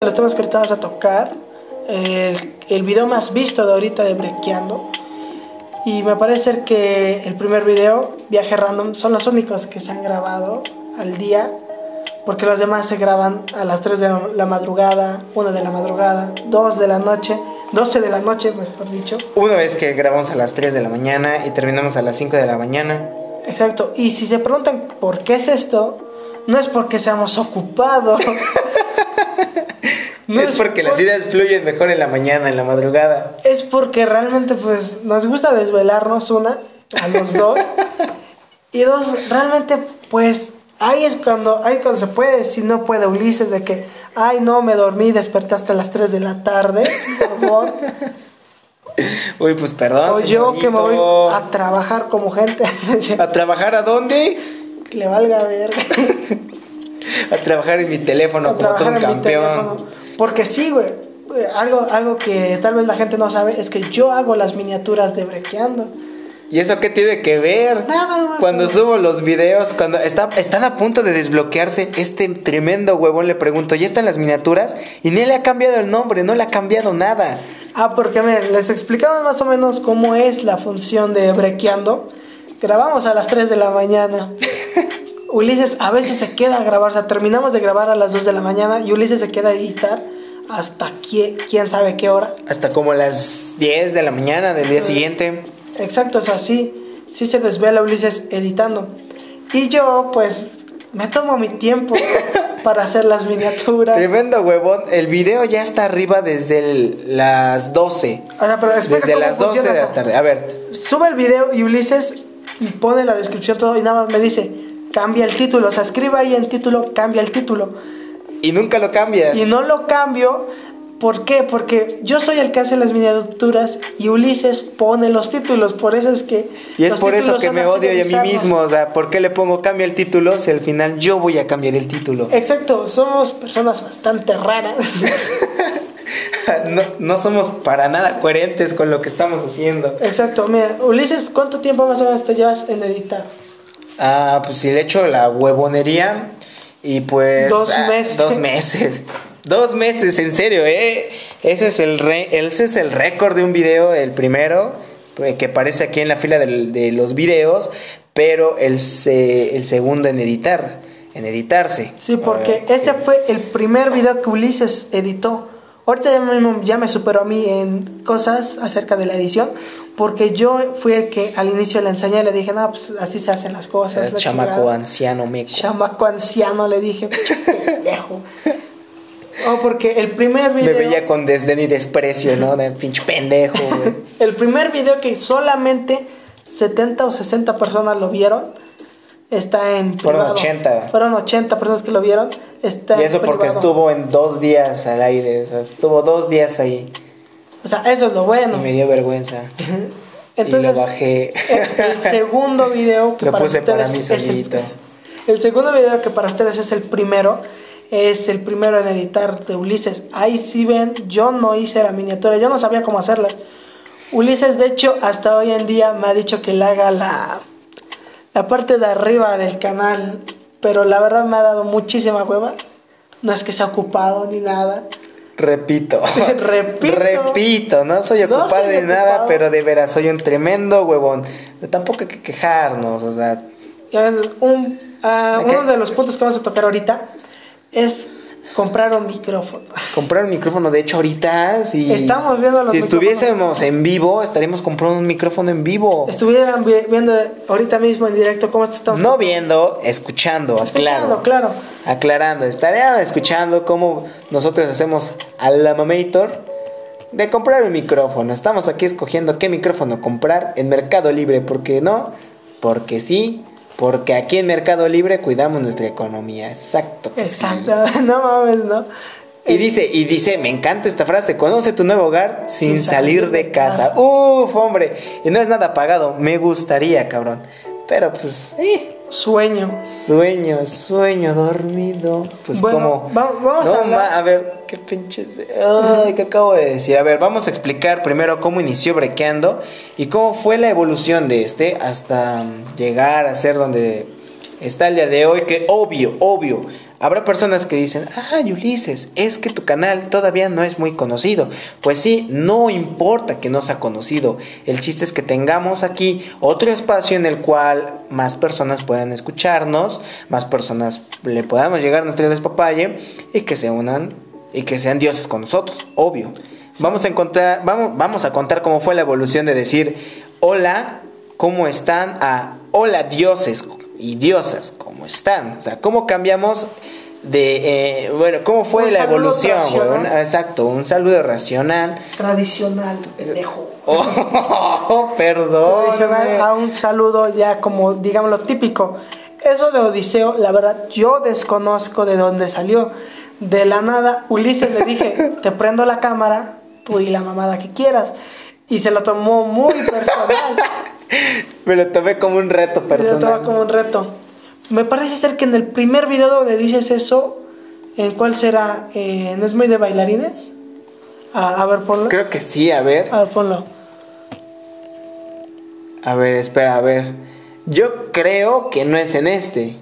los temas que ahorita vas a tocar, el, el video más visto de ahorita de Brequeando. Y me parece que el primer video, Viaje Random, son los únicos que se han grabado al día. Porque los demás se graban a las 3 de la madrugada, 1 de la madrugada, 2 de la noche, 12 de la noche, mejor dicho. Una vez que grabamos a las 3 de la mañana y terminamos a las 5 de la mañana. Exacto. Y si se preguntan por qué es esto, no es porque seamos ocupados. No es, porque las ideas fluyen mejor en la mañana, en la madrugada. Es porque realmente pues nos gusta desvelarnos una, a los dos. y dos, realmente pues ahí es cuando, ahí cuando se puede, si no puede Ulises de que, ay no, me dormí, desperté hasta las 3 de la tarde, por favor. Uy, pues perdón. O yo que me voy a trabajar como gente. ¿A trabajar a dónde? Que le valga ver. a trabajar en mi teléfono como todo un campeón. Porque sí, güey. Algo, algo que tal vez la gente no sabe es que yo hago las miniaturas de Brequeando. ¿Y eso qué tiene que ver? Nada, Cuando subo los videos, cuando está, están a punto de desbloquearse, este tremendo huevón le pregunto, ¿ya están las miniaturas? Y ni le ha cambiado el nombre, no le ha cambiado nada. Ah, porque miren, les explicamos más o menos cómo es la función de Brequeando. Grabamos a las 3 de la mañana. Ulises a veces se queda a grabar, o sea, terminamos de grabar a las 2 de la mañana y Ulises se queda a editar hasta quién, quién sabe qué hora. Hasta como las 10 de la mañana del día siguiente. Exacto, o sea, sí, sí se desvela Ulises editando. Y yo, pues, me tomo mi tiempo para hacer las miniaturas. Tremendo huevón. El video ya está arriba desde las 12. O sea, pero desde las 12 de la tarde. A ver. Sube el video y Ulises pone la descripción todo y nada más me dice, cambia el título. O sea, escriba ahí el título, cambia el título. Y nunca lo cambia. Y no lo cambio. ¿Por qué? Porque yo soy el que hace las miniaturas y Ulises pone los títulos, por eso es que... Y es por eso que me odio yo a mí mismo, o sea, ¿por qué le pongo cambia el título si al final yo voy a cambiar el título? Exacto, somos personas bastante raras. no, no somos para nada coherentes con lo que estamos haciendo. Exacto, mira, Ulises, ¿cuánto tiempo más o menos te llevas en editar? Ah, pues si le echo la huevonería y pues... Dos ah, meses. Dos meses. Dos meses, en serio, ¿eh? Ese es el, re ese es el récord de un video, el primero, pues, que aparece aquí en la fila de, los videos, pero el, el segundo en editar, en editarse. Sí, porque ese fue el primer video que Ulises editó. Ahorita ya me, ya me superó a mí en cosas acerca de la edición, porque yo fui el que al inicio le enseñé, le dije, no, pues así se hacen las cosas. chamaco anciano, meco. Chamaco anciano, le dije, pendejo. Oh, porque el primer video. Me veía con desdén y desprecio, ¿no? De pinche pendejo, güey. el primer video que solamente 70 o 60 personas lo vieron. Está en Fueron 80. Fueron 80 personas que lo vieron. Está y eso porque estuvo en dos días al aire. O sea, estuvo dos días ahí. O sea, eso es lo bueno. Y me dio vergüenza. Entonces, y lo bajé. El, segundo video que lo para puse para mí solito. El, el segundo video que para ustedes es el primero es el primero en editar de Ulises. Ahí sí ven, yo no hice la miniatura, yo no sabía cómo hacerla. Ulises, de hecho, hasta hoy en día me ha dicho que le haga la, la parte de arriba del canal, pero la verdad me ha dado muchísima hueva. No es que sea ocupado ni nada. Repito. Repito. Repito, no soy ocupado de nada, pero de veras soy un tremendo huevón. tampoco hay que quejarnos, o sea. Un, uh, uno de los puntos que vamos a tocar ahorita es comprar un micrófono. Comprar un micrófono, de hecho ahorita si estamos viendo los si estuviésemos en vivo estaríamos comprando un micrófono en vivo. Estuvieran viendo ahorita mismo en directo cómo estamos. No viendo, escuchando, escuchando claro. Aclarando, estaría escuchando cómo nosotros hacemos a la mamator de comprar un micrófono. Estamos aquí escogiendo qué micrófono comprar en Mercado Libre, porque no, porque sí, porque aquí en Mercado Libre cuidamos nuestra economía. Exacto. Exacto. No mames, ¿no? Y dice, y dice, me encanta esta frase, conoce tu nuevo hogar sin, salir, de casa. Uf, hombre. Y no es nada pagado, me gustaría, cabrón. Pero pues, eh. Sueño. Sueño, sueño dormido. Pues como. vamos a, hablar. a ver, qué pinches. Ay, ¿qué acabo de decir? A ver, vamos a explicar primero cómo inició Brequeando y cómo fue la evolución de este hasta llegar a ser donde está el día de hoy. Que obvio, obvio. Habrá personas que dicen, ah, Ulises, es que tu canal todavía no es muy conocido. Pues sí, no importa que no sea conocido. El chiste es que tengamos aquí otro espacio en el cual más personas puedan escucharnos, más personas le podamos llegar a nuestro despapalle y que se unan y que sean dioses con nosotros, obvio. Vamos a encontrar, vamos, vamos a contar cómo fue la evolución de decir hola, ¿cómo están? a hola dioses y diosas, ¿cómo están? O sea, ¿cómo cambiamos de, eh, bueno, cómo fue Un la evolución? Un- exacto, un saludo racional. Tradicional, pendejo. Oh, perdón. Tradicional a un saludo ya como, digamos, lo típico. Eso de Odiseo, la verdad, yo desconozco de dónde salió. De la nada, Ulises le dije, te prendo la cámara, tú di la mamada que quieras. Y se lo tomó muy personal. Me lo tomé como un reto Se lo tomó personal. como un reto. Me parece ser que en el primer video donde dices eso, ¿en cuál será? Eh, ¿No es muy de bailarines? A, a ver, ponlo. Creo que sí, a ver. A ver, ponlo. A ver, espera, a ver. Yo creo que no es en este.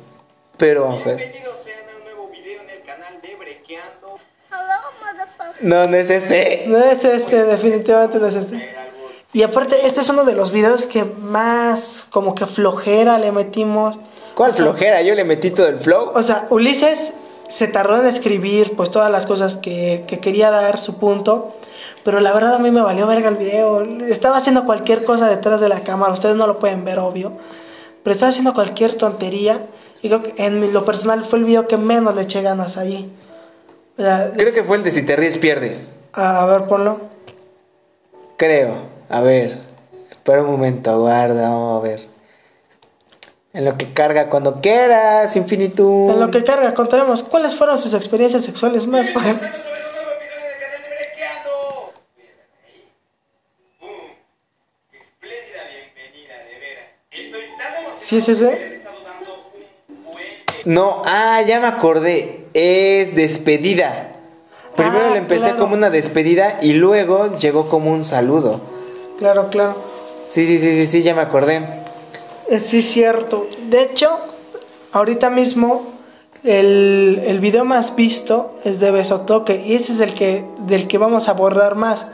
Pero vamos a ver. Bienvenidos sean a un nuevo video en el canal de Brequeando. No, no es este. No es este, definitivamente no es este. Y aparte, este es uno de los videos que más como que flojera le metimos. ¿Cuál O sea, flojera? Yo le metí todo el flow. O sea, Ulises se tardó en escribir pues todas las cosas que, que quería dar su punto. Pero la verdad a mí me valió verga el video. Estaba haciendo cualquier cosa detrás de la cámara. Ustedes no lo pueden ver, obvio. Pero estaba haciendo cualquier tontería. Y creo que en lo personal fue el video que menos le eché ganas ahí. O sea, Creo que fue el de si te ríes pierdes. a, a ver, ponlo. Creo. A ver. Espera un momento, aguarda, vamos a ver. En lo que carga cuando quieras, infinitum. En lo que carga, contaremos cuáles fueron sus experiencias sexuales más fuertes. Estamos sobre un nuevo episodio del canal de Brequeando. Ahí. ¡Pum! ¡Qué espléndida bienvenida, de veras! Estoy tan emocionado. ¿Sí es ese? que le he estado dando un buen de- No, ah, ya me acordé. Es despedida. Primero Ah, le empecé claro. como una despedida y luego llegó como un saludo. Claro, claro. Sí, sí, sí, sí, sí, ya me acordé. Eh, Sí, cierto. De hecho, ahorita mismo el, el video más visto es de Besotoque y ese es el que del que vamos a abordar más.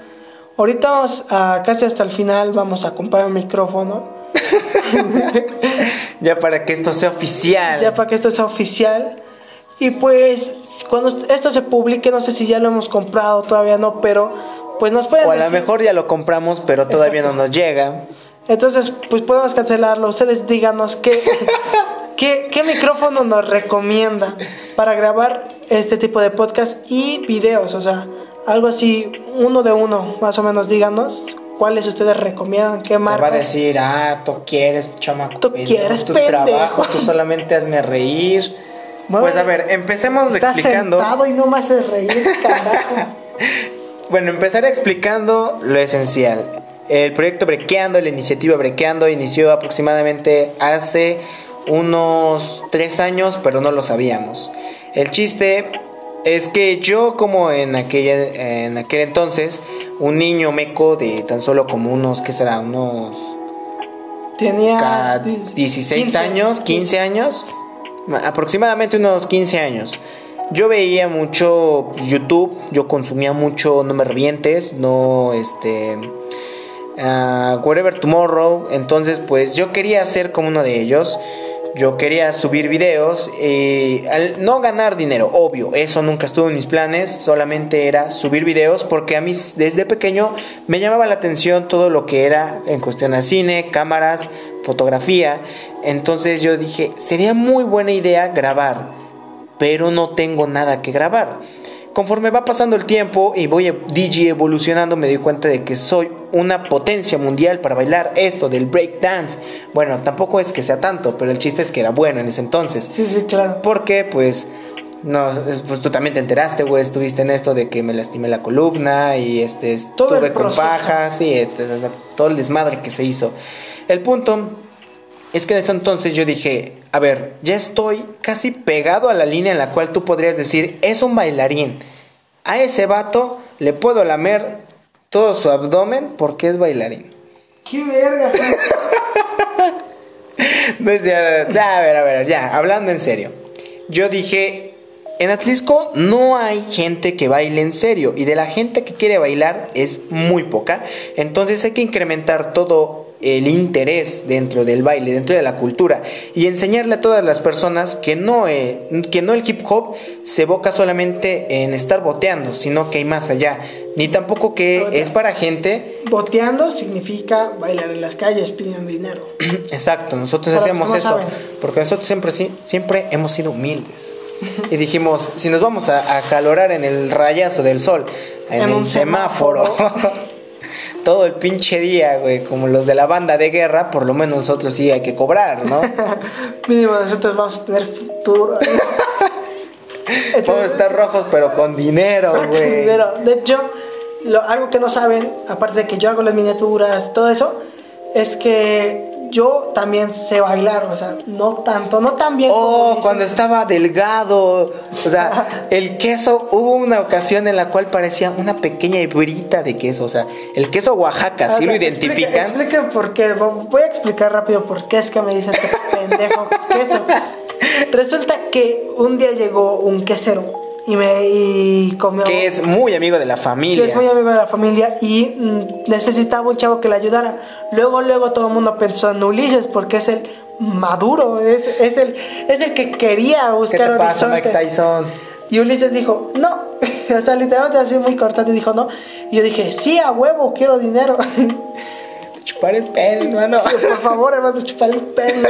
Ahorita vamos a casi hasta el final vamos a comprar un micrófono Ya para que esto sea oficial. ya para que esto sea oficial. Y pues cuando esto se publique, no sé si ya lo hemos comprado, todavía no, pero pues nos pueden o a lo mejor ya lo compramos, pero todavía Exacto. no nos llega. Entonces, pues podemos cancelarlo. Ustedes díganos qué, qué, qué micrófono nos recomiendan para grabar este tipo de podcast y videos. O sea, algo así, uno de uno, más o menos, díganos cuáles ustedes recomiendan, qué Te va a decir, ah, tú quieres, chamaco. Tú pendejo, quieres, tu pendejo. trabajo, tú solamente hazme reír. Bueno, pues a ver, empecemos Estás explicando. sentado y no me haces reír, carajo. Bueno, empezaré explicando lo esencial. El proyecto Brequeando, la iniciativa Brequeando, inició aproximadamente hace unos tres años, pero no lo sabíamos. El chiste es que yo, como en, aquella, en aquel entonces, un niño meco de tan solo como unos, ¿qué será? Unos Tenía ca- 16 años, 15 años, aproximadamente unos 15 años. Yo veía mucho YouTube, yo consumía mucho No Me Revientes, no este. ah, Wherever Tomorrow, entonces pues yo quería ser como uno de ellos. Yo quería subir videos no ganar dinero, obvio, eso nunca estuvo en mis planes, solamente era subir videos porque a mí desde pequeño me llamaba la atención todo lo que era en cuestión a cine, cámaras, fotografía. Entonces yo dije, sería muy buena idea grabar, pero no tengo nada que grabar. Conforme va pasando el tiempo y voy DJ evolucionando, me doy cuenta de que soy una potencia mundial para bailar esto del breakdance. Bueno, tampoco es que sea tanto, pero el chiste es que era bueno en ese entonces. Sí, sí, claro. Porque, pues, no, pues tú también te enteraste, güey, estuviste en esto de que me lastimé la columna y este, Todo estuve con pajas y todo el desmadre que se hizo. El punto es que en ese entonces yo dije, a ver, ya estoy casi pegado a la línea en la cual tú podrías decir, es un bailarín. A ese vato le puedo lamer todo su abdomen porque es bailarín. Qué verga. No es cierto. Ya, a ver, a ver, ya, hablando en serio. Yo dije, en Atlisco no hay gente que baile en serio y de la gente que quiere bailar es muy poca. Entonces hay que incrementar todo el interés dentro del baile, dentro de la cultura y enseñarle a todas las personas que no, eh, que no el hip hop se evoca solamente en estar boteando, sino que hay más allá. Ni tampoco que es para gente Boteando significa bailar en las calles pidiendo dinero. Exacto, nosotros Para hacemos no eso, saben. porque nosotros siempre, siempre hemos sido humildes. Y dijimos, si nos vamos a acalorar en el rayazo del sol, en, En el un semáforo, semáforo. todo el pinche día, güey, como los de la banda de guerra, por lo menos nosotros sí hay que cobrar, ¿no? Mínimo nosotros vamos a tener futuro. Vamos a estar rojos, pero con dinero, güey. dinero. De hecho, lo- algo que no saben, aparte de que yo hago las miniaturas, todo eso, es que yo también sé bailar, o sea, no tanto, no tan bien. Oh, dicen. cuando estaba delgado, o sea, el queso, hubo una ocasión en la cual parecía una pequeña hebrita de queso, o sea, el queso Oaxaca, ¿sí Ah, lo identifican? Explique por qué, vo- voy a explicar rápido por qué es que me dice este pendejo queso. Resulta que un día llegó un quesero y me y comió que es muy amigo de la que familia. es muy amigo de la familia y mm, necesitaba un chavo que le ayudara. Luego, luego todo el mundo pensó en Ulises porque es el maduro, es, es, el, es el que quería ¿Qué buscar te pasa, Mike. Tyson? Y Ulises dijo, no. o sea, literalmente así muy cortante dijo no. Y yo dije, sí, a huevo, quiero dinero. Chupar el pelo, hermano. Por favor, hermano, chupar el pelo.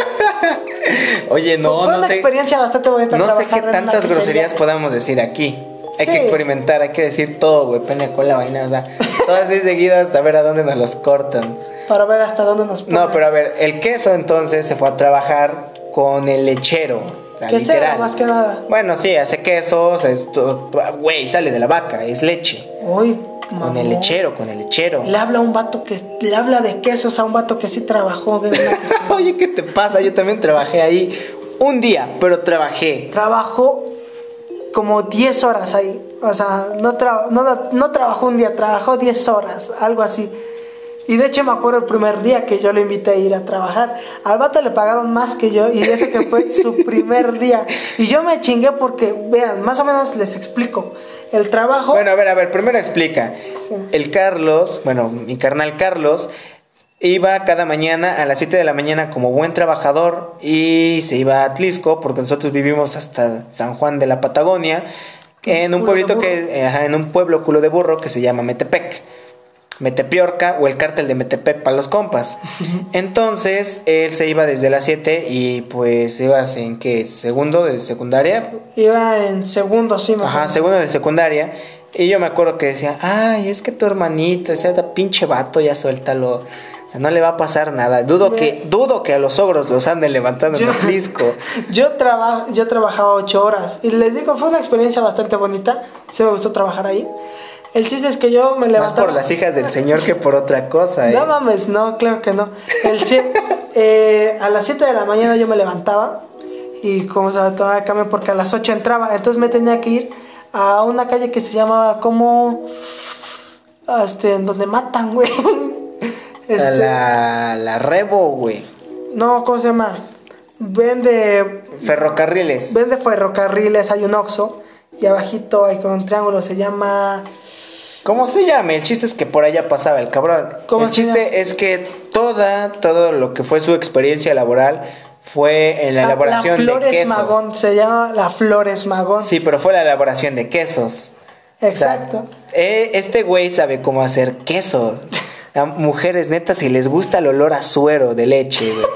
Oye, no, Fue no una sé. experiencia bastante bonita. No sé qué tantas groserías podamos decir aquí. Hay Sí. que experimentar, hay que decir todo, güey. Pene con la vaina, o sea, todas así seguidas, a ver a dónde nos los cortan. Para ver hasta dónde nos No, ponen. pero a ver, el queso entonces se fue a trabajar con el lechero. Quesero, literal. más que nada. Bueno, sí, hace quesos, güey, sale de la vaca, es leche. Uy, Con el lechero, con el lechero. Le habla a un vato que le habla de quesos a un vato que sí trabajó. Oye, ¿qué te pasa? Yo también trabajé ahí un día, pero trabajé. trabajó como 10 horas ahí. O sea, no, tra- no, no trabajó un día, trabajó 10 horas, algo así. Y de hecho me acuerdo el primer día que yo lo invité a ir a trabajar. Al vato le pagaron más que yo y ese que fue su primer día. Y yo me chingué porque, vean, más o menos les explico. El trabajo... Bueno, a ver, a ver, primero explica. Sí. El Carlos, bueno, mi carnal Carlos, iba cada mañana a las 7 de la mañana como buen trabajador y se iba a Atlisco, porque nosotros vivimos hasta San Juan de la Patagonia, en un pueblito que, ajá, en un pueblo culo de burro que se llama Metepec. Metepiorca o el cártel de Metepec para los compas. Entonces, él se iba desde las 7 y pues ibas en qué, segundo de secundaria, Iba en segundo, sí, me Ajá, segundo de secundaria. Y yo me acuerdo que decía, ay, es que tu hermanito, ese pinche vato, ya suéltalo. O sea, no le va a pasar nada. Dudo Me- que, dudo que a los ogros los anden levantando en Yo- el disco. Yo, traba, yo trabajaba ocho horas y les digo, fue una experiencia bastante bonita. Sí me gustó trabajar ahí. El chiste es que yo me Más levantaba... por las hijas del señor que por otra cosa, eh. No mames, no, claro que no. El chi- eh, a las 7 de la mañana yo me levantaba y como se tomaba el camión porque a las 8 entraba. Entonces me tenía que ir a una calle que se llamaba como... Este, en donde matan, güey. A Este, la, la Rebo, güey. No, ¿cómo se llama? Vende Ferrocarriles. Vende ferrocarriles, hay un Oxxo y abajito hay con un triángulo, se llama... ¿Cómo se llama? El chiste es que por allá pasaba el cabrón. ¿Cómo el chiste es que toda, todo lo que fue su experiencia laboral fue en la elaboración la Flores de quesos. Magón, se llama la Flores Magón. Sí, pero fue la elaboración de quesos. Exacto. O sea, eh, este güey sabe cómo hacer queso. A mujeres netas si les gusta el olor a suero de leche, güey.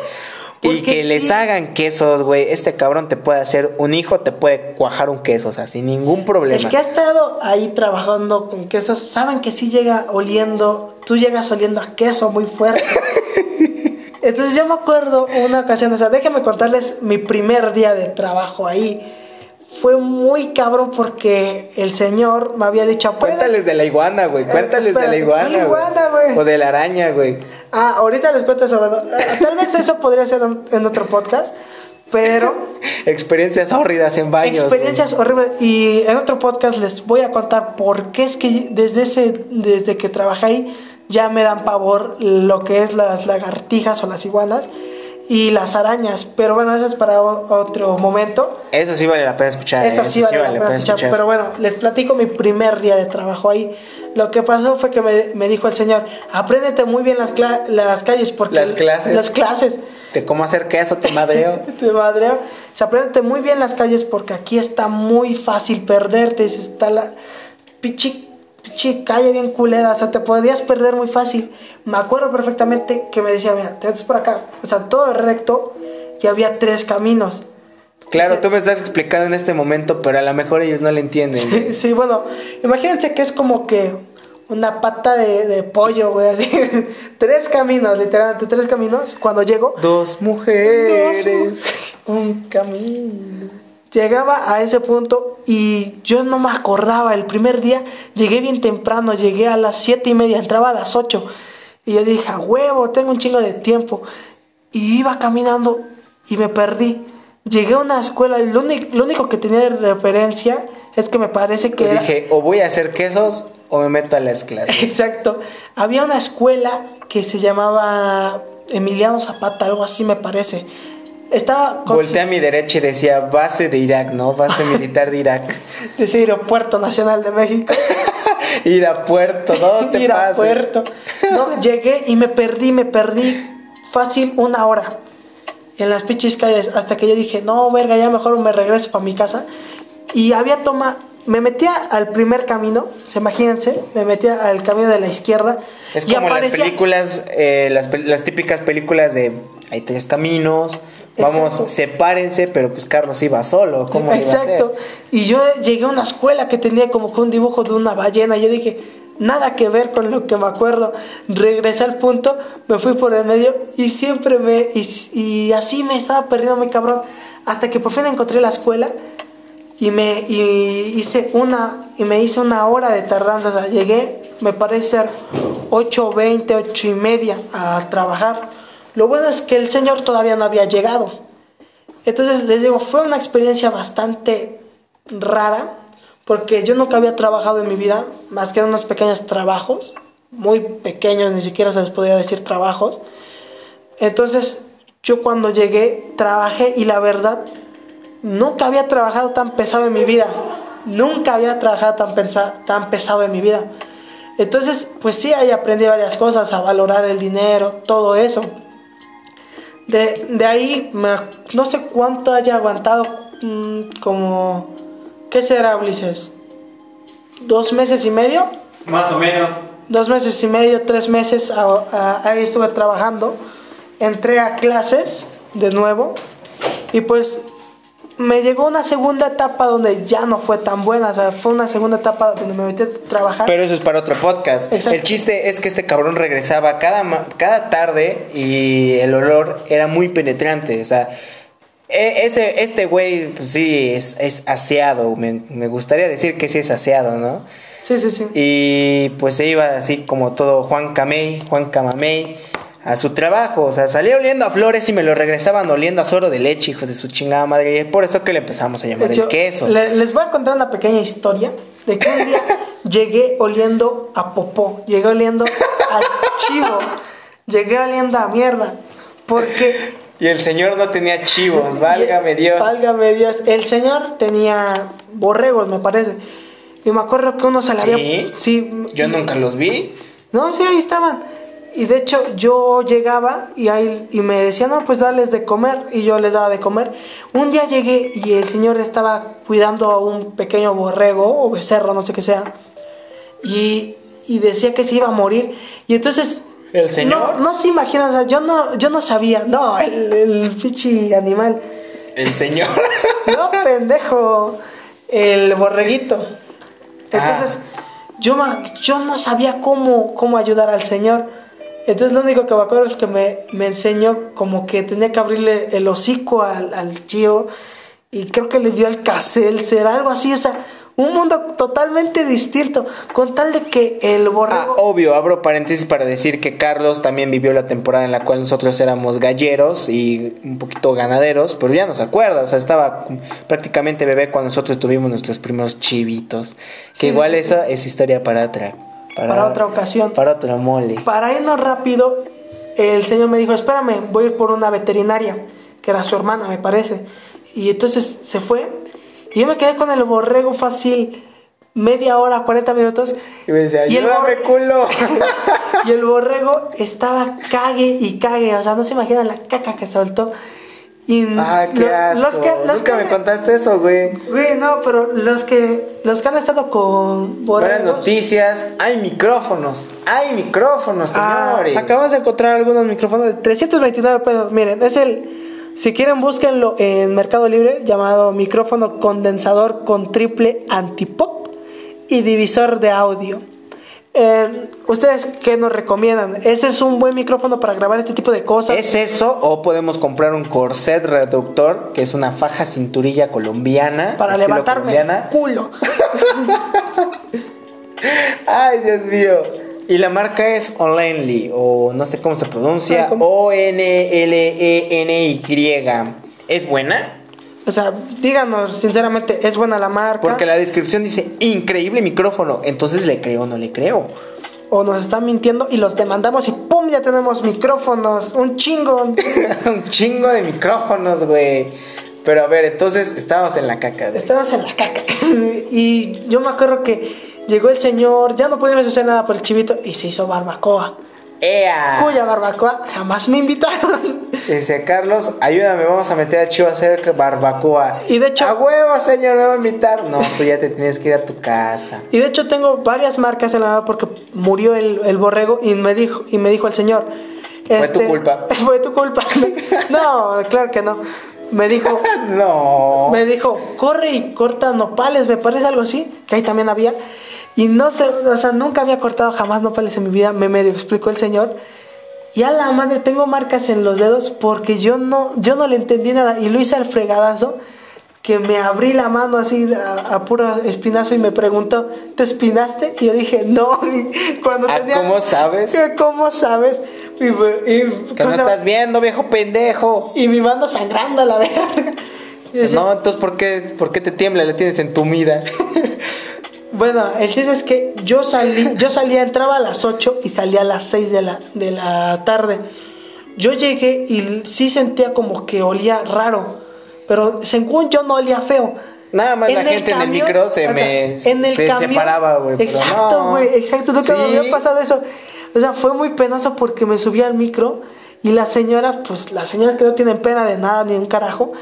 Y que sí. les hagan quesos, güey. Este cabrón te puede hacer un hijo, te puede cuajar un queso, o sea, sin ningún problema. El que ha estado ahí trabajando con quesos, saben que sí llega oliendo, tú llegas oliendo a queso muy fuerte. Entonces yo me acuerdo una ocasión, o sea, déjenme contarles mi primer día de trabajo ahí. Fue muy cabrón porque el señor me había dicho. Cuéntales de la iguana, güey. Cuéntales de la iguana, ¿cuál iguana, güey? O de la araña, güey. Ah, ahorita les cuento eso. bueno, eh, tal vez eso podría ser en- en otro podcast, pero Experiencias horridas en baños. experiencias horribles. Y en otro podcast les voy a contar por qué es que desde ese, desde que trabajé ahí, ya me dan pavor lo que es las lagartijas o las iguanas. y las arañas. Pero bueno, eso es para otro momento. Eso sí vale la pena escuchar. Eso ¿eh? sí vale la pena escuchar. Pero bueno, les platico mi primer día de trabajo ahí. Lo que pasó fue que me, me dijo el señor, apréndete muy bien las, cla- las calles porque... Las clases. Las clases. De cómo hacer queso, te madreo. Te madreo. Se apréndete muy bien las calles porque aquí está muy fácil perderte. Está la pichi, pichi calle bien culera. O sea, te podrías perder muy fácil. Me acuerdo perfectamente que me decía, mira, te metes por acá. O sea, todo recto y había tres caminos. Claro, Sí. tú me estás explicando en este momento, pero a lo mejor ellos no le entienden. Sí, sí, bueno, imagínense que es como que una pata de, de pollo, güey. así. tres caminos, literalmente, tres caminos. Cuando llego, Dos mujeres, Dos un camino. llegaba a ese punto y yo no me acordaba. El primer día llegué bien temprano, llegué a las siete y media, entraba a las 8. Y yo dije, a huevo, tengo un chingo de tiempo. Y iba caminando y me perdí. Llegué a una escuela y lo único, lo único que tenía de referencia es que me parece que era... dije, o voy a hacer quesos o me meto a las clases. Exacto. Había una escuela que se llamaba Emiliano Zapata, algo así me parece. Estaba con Volteé a mi derecha y decía base de Irak, ¿no? Base militar de Irak. ese aeropuerto nacional de México. Ir a puerto, no te Ir a pases. puerto. No, llegué y me perdí, me perdí fácil una hora en las pinches calles hasta que yo dije, no, verga, ya mejor me regreso para mi casa. Y había toma, me metía al primer camino, se imagínense, me metía al camino de la izquierda. Es y como las películas, eh, las, las típicas películas de hay tres caminos, vamos, Exacto. sepárense, pero pues Carlos iba solo, ¿cómo iba a ser? Exacto. Y yo llegué a una escuela que tenía como que un dibujo de una ballena. Y yo dije, nada que ver con lo que me acuerdo. Regresé al punto, me fui por el medio y siempre me. Y, así me estaba perdiendo mi cabrón. Hasta que por fin encontré la escuela y me y hice una y me hice una hora de tardanza. Llegué, me parece ser 8.20, 8 y media a trabajar. Lo bueno es que el señor todavía no había llegado. Entonces les digo, fue una experiencia bastante rara porque yo nunca había trabajado en mi vida más que en unos pequeños trabajos, muy pequeños, ni siquiera se les podría decir trabajos. Entonces yo cuando llegué trabajé y la verdad nunca había trabajado tan pesado en mi vida. Nunca había trabajado tan, pensa- tan pesado en mi vida. Entonces, pues sí, ahí aprendí varias cosas, a valorar el dinero, todo eso. De, de ahí, no sé cuánto haya aguantado, mm, como, ¿qué será, Ulises? ¿Dos meses y medio? Más o menos. Dos meses y medio, tres meses, a- a- ahí estuve trabajando. Entré a clases de nuevo y pues me llegó una segunda etapa donde ya no fue tan buena, o sea, fue una segunda etapa donde me metí a trabajar. Pero eso es para otro podcast. Exacto. El chiste es que este cabrón regresaba cada, cada tarde y el olor era muy penetrante. O sea, ese, este güey, pues sí, es, es aseado. Me, me gustaría decir que sí es aseado, ¿no? Sí, sí, sí. Y pues se iba así como todo Juan Camey, Juan Camamey, a su trabajo. O sea, salía oliendo a flores y me lo regresaban oliendo a suero de leche, hijos de su chingada madre. Y es por eso que le empezamos a llamar De hecho, el queso. le- les voy a contar una pequeña historia de que un día llegué oliendo a popó, llegué oliendo a chivo, llegué oliendo a mierda, porque... Y el señor no tenía chivos, válgame Dios. Válgame Dios. El señor tenía borregos, me parece. Y me acuerdo que uno se la ¿Sí? había... Sí. Yo nunca los vi. No, sí, ahí estaban. Y de hecho yo llegaba y, ahí, y me decían, no, pues darles de comer. Y yo les daba de comer. Un día llegué y el señor estaba cuidando a un pequeño borrego o becerro, no sé qué sea. Y, y decía que se iba a morir. Y entonces... ¿El señor? No, no se imaginan, o sea, yo no, yo no sabía. No, el, el pichi animal. El señor. No, pendejo. El borreguito. Entonces, yo, ma- yo no sabía cómo, cómo ayudar al señor. Entonces, lo único que me acuerdo es que me, me enseñó como que tenía que abrirle el hocico al, al tío. Y creo que le dio el caselcer, algo así. O sea, un mundo totalmente distinto. Con tal de que el Ah, borrego. obvio, abro paréntesis para decir que Carlos también vivió la temporada en la cual nosotros éramos galleros y un poquito ganaderos, pero ya no se acuerda, o sea, estaba prácticamente bebé cuando nosotros tuvimos nuestros primeros chivitos. Que Sí, igual sí, sí. eso es historia para otra. Para otra ocasión. Para otro mole. Para irnos rápido, el señor me dijo, espérame, voy a ir por una veterinaria, que era su hermana, me parece. Y entonces se fue. Y yo me quedé con el borrego fácil media hora, 40 minutos. Y me decía, Y el ayúdame, borre- culo. Y el borrego estaba cague y cague. O sea, no se imaginan la caca que soltó. Y Ah, qué asco. los que, los Nunca que- me contaste eso, güey. Güey, no, pero los que, los que han estado con Buenas borregos. noticias. Hay micrófonos. Hay micrófonos, Ah, señores. acabamos de encontrar algunos micrófonos de 329 pesos. Miren, es el. Si quieren, búsquenlo en Mercado Libre, llamado micrófono condensador con triple antipop y divisor de audio. Eh, ¿Ustedes qué nos recomiendan? ¿Ese es un buen micrófono para grabar este tipo de cosas? ¿Es eso o podemos comprar un corset reductor, que es una faja cinturilla colombiana? para levantarme colombiana? el culo. Ay, Dios mío. Y la marca es Onlinely, o no sé cómo se pronuncia, Ah. O-N-L-E-N-Y. ¿Es buena? O sea, díganos sinceramente, ¿es buena la marca? Porque la descripción dice increíble micrófono. Entonces le creo o no le creo. O nos están mintiendo y los demandamos y ¡pum! Ya tenemos micrófonos, un chingo. un chingo de micrófonos, güey. Pero a ver, entonces estábamos en la caca. güey. Estábamos en la caca. y yo me acuerdo que llegó el señor, ya no pudimos hacer nada por el chivito y se hizo barbacoa. ¡Ea! Cuya barbacoa jamás me invitaron. Dice Carlos, ayúdame, vamos a meter al chivo a hacer barbacoa. Y de hecho- a huevo, señor, me va a invitar. No, tú ya te tienes que ir a tu casa. y de hecho tengo varias marcas en la mano porque murió el, el borrego y me dijo y me dijo el señor. Fue tu culpa. Fue tu culpa. no, claro que no. Me dijo, No. me dijo, corre y corta nopales, me parece algo así, que ahí también había. Y no sé, o sea, nunca había cortado jamás nopales en mi vida, me medio explicó el señor. Y a la madre, tengo marcas en los dedos porque yo no, yo no le entendí nada y lo hice al fregadazo que me abrí la mano así a, a puro espinazo y me preguntó, ¿te espinaste? Y yo dije, no. Cuando Ah, tenía, ¿cómo sabes? ¿Cómo sabes? Y, y- Que no estás viendo, viejo pendejo. y mi mano sangrando a la verga. Decía, No, entonces ¿por qué, ¿por qué te tiembla? Le tienes entumida. Bueno, el chiste es que yo salí, yo salía, entraba a las 8 y salía a las 6 de la, de la tarde. Yo llegué y sí sentía como que olía raro, pero según yo no olía feo. Nada más la gente en el micro se me- en el se camión- separaba, güey, Exacto, no. güey, exacto, nunca me Sí. había pasado eso. O sea, fue muy penoso porque me subí al micro y las señoras, pues las señoras que no tienen pena de nada ni un carajo,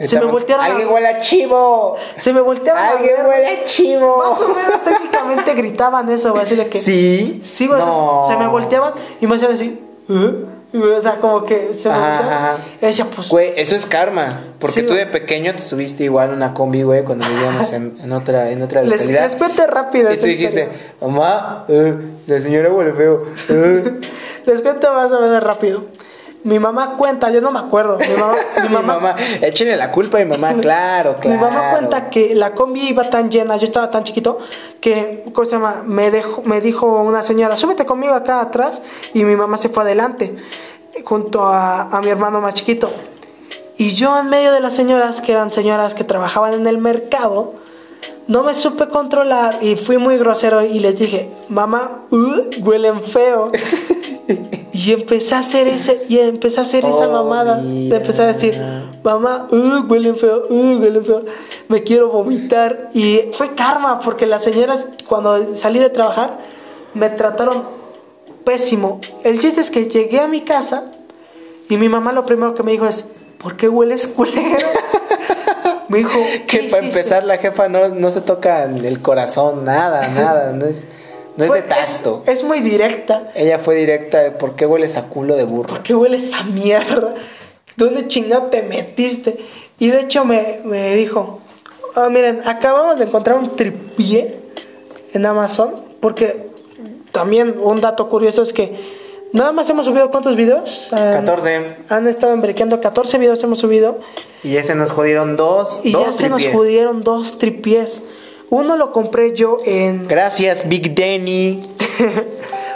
se me voltearon a- Alguien huele a chivo. se me voltearon a Alguien ver, huele a chivo. Más o menos técnicamente gritaban eso, güey, así de que... Sí. Sí, güey, No. se me volteaban y me hacían así... ¿eh? O sea, como que se me volteaban. pues... Güey, eso es karma. Porque Sí, tú de pequeño te subiste igual en una combi, güey, cuando vivíamos en, en otra, en otra les, localidad. les cuento rápido y tú dijiste, mamá, eh, la señora huele feo. eh". Les cuento más o menos rápido. Mi mamá cuenta, yo no me acuerdo. Mi mamá, mi mi mamá, mamá, échenle la culpa a mi mamá, claro, claro. Mi mamá cuenta que la combi iba tan llena, yo estaba tan chiquito, que, ¿cómo se llama? Me, dejó, me dijo una señora, súbete conmigo acá atrás, y mi mamá se fue adelante, junto a, a mi hermano más chiquito. Y yo en medio de las señoras, que eran señoras que trabajaban en el mercado, no me supe controlar y fui muy grosero y les dije, mamá, uh, huelen feo. y empecé a hacer ese, y empecé a hacer esa Oh, mamada. mira. Empecé a decir, mamá, uh, huelen feo, uh, huelen feo. Me quiero vomitar. Y fue karma, porque las señoras, cuando salí de trabajar, me trataron pésimo. El chiste es que llegué a mi casa y mi mamá lo primero que me dijo es, ¿por qué hueles culero? me dijo, ¿qué Que para hiciste?" empezar la jefa no, no se toca el corazón, nada, nada, no es, no es de tacto. Es, es muy directa. Ella fue directa, de, ¿por qué hueles a culo de burro? ¿Por qué hueles a mierda? ¿Dónde chingado te metiste? Y de hecho me, me dijo, ah, miren, acabamos de encontrar un tripié en Amazon, porque también un dato curioso es que nada más hemos subido cuántos videos? Han- 14. Han estado embrequeando 14 videos hemos subido Y ese nos jodieron dos, y ya dos se nos pudieron dos tripiés. Uno lo compré yo en Gracias, Big Danny.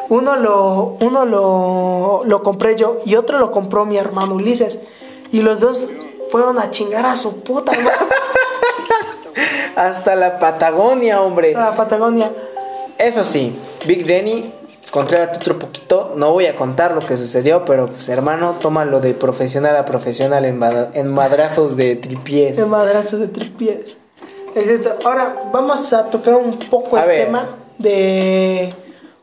uno lo, uno lo, lo compré yo y otro lo compró mi hermano Ulises. Y los dos fueron a chingar a su puta madre Hasta la Patagonia, hombre. a la Patagonia. Eso sí, Big Danny contrariamente otro poquito. No voy a contar lo que sucedió, pero pues hermano, tómalo de profesional a profesional en, en madrazos de tripiés. De madrazo de tripies. Es esto. Ahora vamos a tocar un poco A el ver. tema de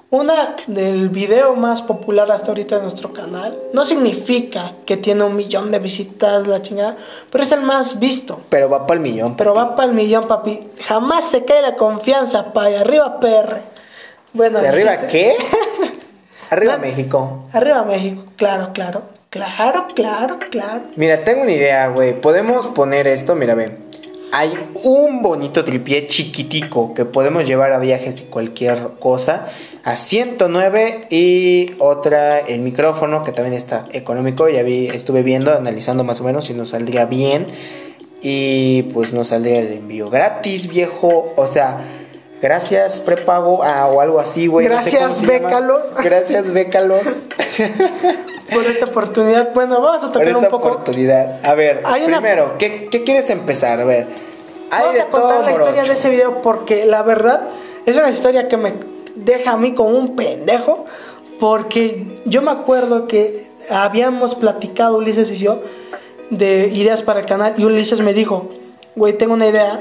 una del video más popular hasta ahorita de nuestro canal. No significa que tiene un millón de visitas la chingada, pero es el más visto. Pero va para el millón. Pero va para el millón, papi. Jamás se cae la confianza, pa. De arriba, PR. Bueno, ¿De arriba chiste- qué? Arriba No. México. Arriba México, claro, claro. Claro, claro, claro. Mira, tengo una idea, güey. Podemos poner esto, mira, ve. Hay un bonito tripié chiquitico que podemos llevar a viajes y cualquier cosa. A 109 y otra, el micrófono que también está económico. Ya vi, estuve viendo, analizando más o menos si nos saldría bien. Y pues nos saldría el envío gratis, viejo. O sea, gracias prepago ah, o algo así, güey. no sé Gracias, se llama. bécalos. Gracias, bécalos. Por esta oportunidad. Bueno, vamos a por tocar esta un poco. oportunidad. A ver, Hay una- primero, ¿qué, qué quieres empezar? A ver. Hay Vamos a contar todo, la historia morocho. de ese video porque la verdad es una historia que me deja a mí como un pendejo. Porque yo me acuerdo que habíamos platicado Ulises y yo de ideas para el canal. Y Ulises me dijo: Güey, tengo una idea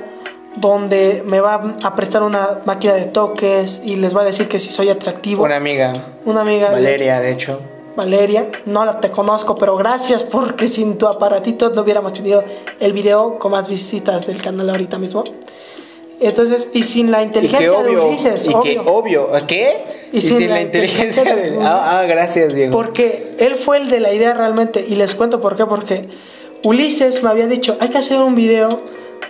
donde me va a prestar una máquina de toques y les va a decir que si soy atractivo. Una amiga, Una amiga. Valeria, de hecho. Valeria, no la te conozco, pero gracias porque sin tu aparatito no hubiéramos tenido el video con más visitas del canal ahorita mismo. Entonces, y sin la inteligencia obvio, de Ulises, y que obvio, obvio, ¿qué? Y sin la inteligencia de- del... Ah, ah, gracias, Diego. porque él fue el de la idea realmente, y les cuento por qué, porque Ulises me había dicho, hay que hacer un video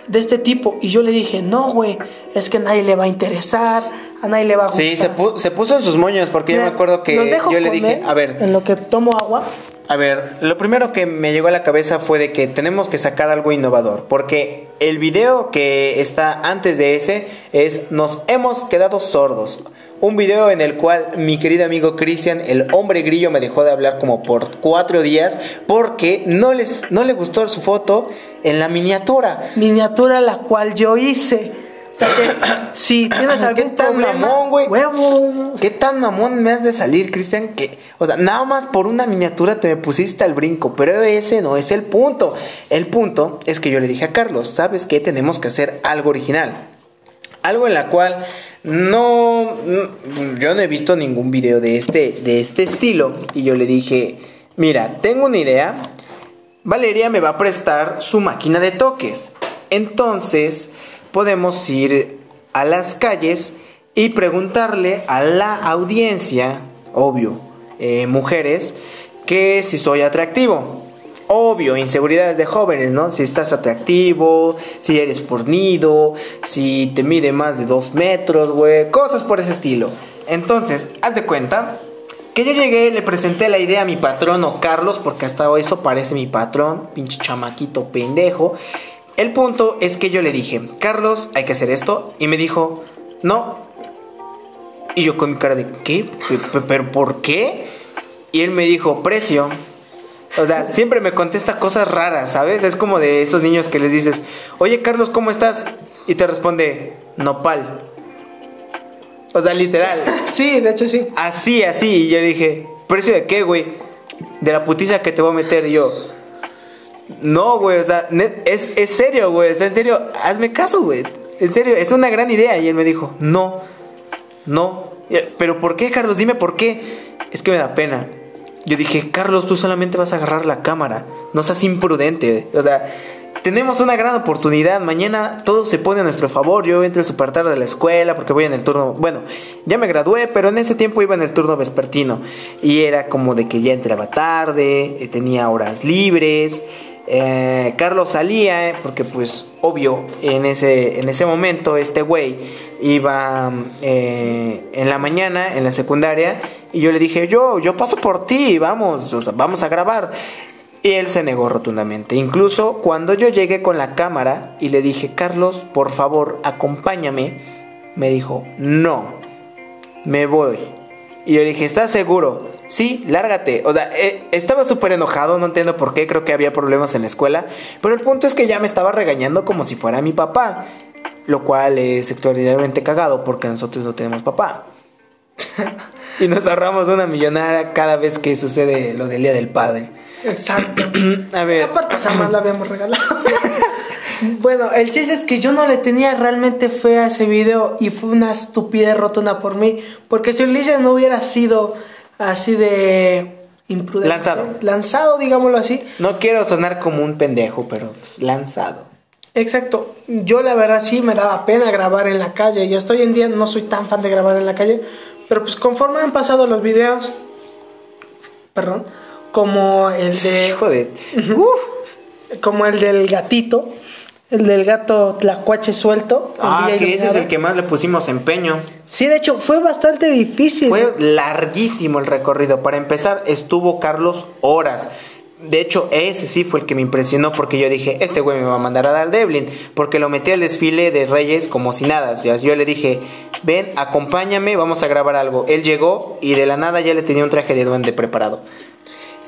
de este tipo, y yo le dije, no, güey, es que nadie le va a interesar, a nadie le va a gustar. Sí, se, pu- se puso en sus moños porque yo me acuerdo que yo le dije, a ver, en lo que tomo agua. A ver, lo primero que me llegó a la cabeza fue de que tenemos que sacar algo innovador, porque el video que está antes de ese es Nos hemos quedado sordos. Un video en el cual mi querido amigo Cristian, el hombre grillo, me dejó de hablar como por cuatro días porque no, les, no le gustó su foto en la miniatura. miniatura la cual yo hice. Sea que si tienes ¿Qué algún tan problema, mamón, güey? huevos. ¿Qué tan mamón me has de salir, Cristian? Que, o sea, nada más por una miniatura te me pusiste al brinco, pero ese no es el punto. El punto es que yo le dije a Carlos, ¿sabes qué? Tenemos que hacer algo original. Algo en la cual no, no- yo no he visto ningún video de este, de este estilo. Y yo le dije, mira, tengo una idea. Valeria me va a prestar su máquina de toques. Entonces podemos ir a las calles y preguntarle a la audiencia, obvio, eh, mujeres, que si soy atractivo. Obvio, inseguridades de jóvenes, ¿no? Si estás atractivo, si eres fornido, si te mide más de dos metros, güey, cosas por ese estilo. Entonces, haz de cuenta que yo llegué, le presenté la idea a mi patrón o Carlos, porque hasta eso parece mi patrón, pinche chamaquito pendejo. El punto es que yo le dije, Carlos, hay que hacer esto. Y me dijo, no. Y yo con mi cara de, ¿qué? ¿Pe- pe- ¿Pero por qué? Y él me dijo, precio. O sea, siempre me contesta cosas raras, ¿sabes? Es como de esos niños que les dices, oye Carlos, ¿cómo estás? Y te responde, nopal. O sea, literal. Sí, de hecho sí. Así, así. Y yo le dije, ¿precio de qué, güey? De la putiza que te voy a meter. Y yo, no, güey, o sea, es, es serio, güey. O sea, en serio, hazme caso, güey. En serio, es una gran idea. Y él me dijo, no, no. Y- Pero ¿por qué, Carlos? Dime por qué. Es que me da pena. Yo dije, Carlos, tú solamente vas a agarrar la cámara. No seas imprudente. O sea, tenemos una gran oportunidad. Mañana todo se pone a nuestro favor. Yo entro súper tarde a la escuela porque voy en el turno. Bueno, ya me gradué, pero en ese tiempo iba en el turno vespertino. Y era como de que ya entraba tarde, eh, tenía horas libres. Eh, Carlos salía, eh, porque pues obvio, en ese, en ese momento este güey iba eh, en la mañana, en la secundaria, y yo le dije, yo, yo paso por ti, vamos, vamos a grabar. Y él se negó rotundamente. Incluso cuando yo llegué con la cámara y le dije, Carlos, por favor, acompáñame, me dijo, no, me voy. Y yo le dije, ¿estás seguro? Sí, lárgate. O sea, eh, estaba súper enojado, no entiendo por qué, creo que había problemas en la escuela. Pero el punto es que ya me estaba regañando como si fuera mi papá. Lo cual es extraordinariamente cagado porque nosotros no tenemos papá. y nos ahorramos una millonada cada vez que sucede lo del Día del Padre. Exacto. A ver. Aparte jamás la habíamos regalado. bueno, el chiste es que yo no le tenía realmente fe a ese video y fue una estupidez rotunda por mí. Porque si Ulises no hubiera sido así de imprudente. Lanzado. Lanzado, digámoslo así. No quiero sonar como un pendejo, pero pues, lanzado. Exacto. Yo la verdad sí me daba pena grabar en la calle. Y hasta hoy en día no soy tan fan de grabar en la calle. Pero pues conforme han pasado los videos. Perdón. Como el de. Hijo de. Como el del gatito. El del gato tlacuache suelto. el Ah, que ese es el que más le pusimos empeño. Sí, de hecho, fue bastante difícil. Fue larguísimo el recorrido. Para empezar, estuvo Carlos horas. De hecho, ese sí fue el que me impresionó porque yo dije, este güey me va a mandar a dar Devlin. Porque lo metí al desfile de Reyes como si nada. O sea, yo le dije, ven, acompáñame, vamos a grabar algo. Él llegó y de la nada ya le tenía un traje de duende preparado.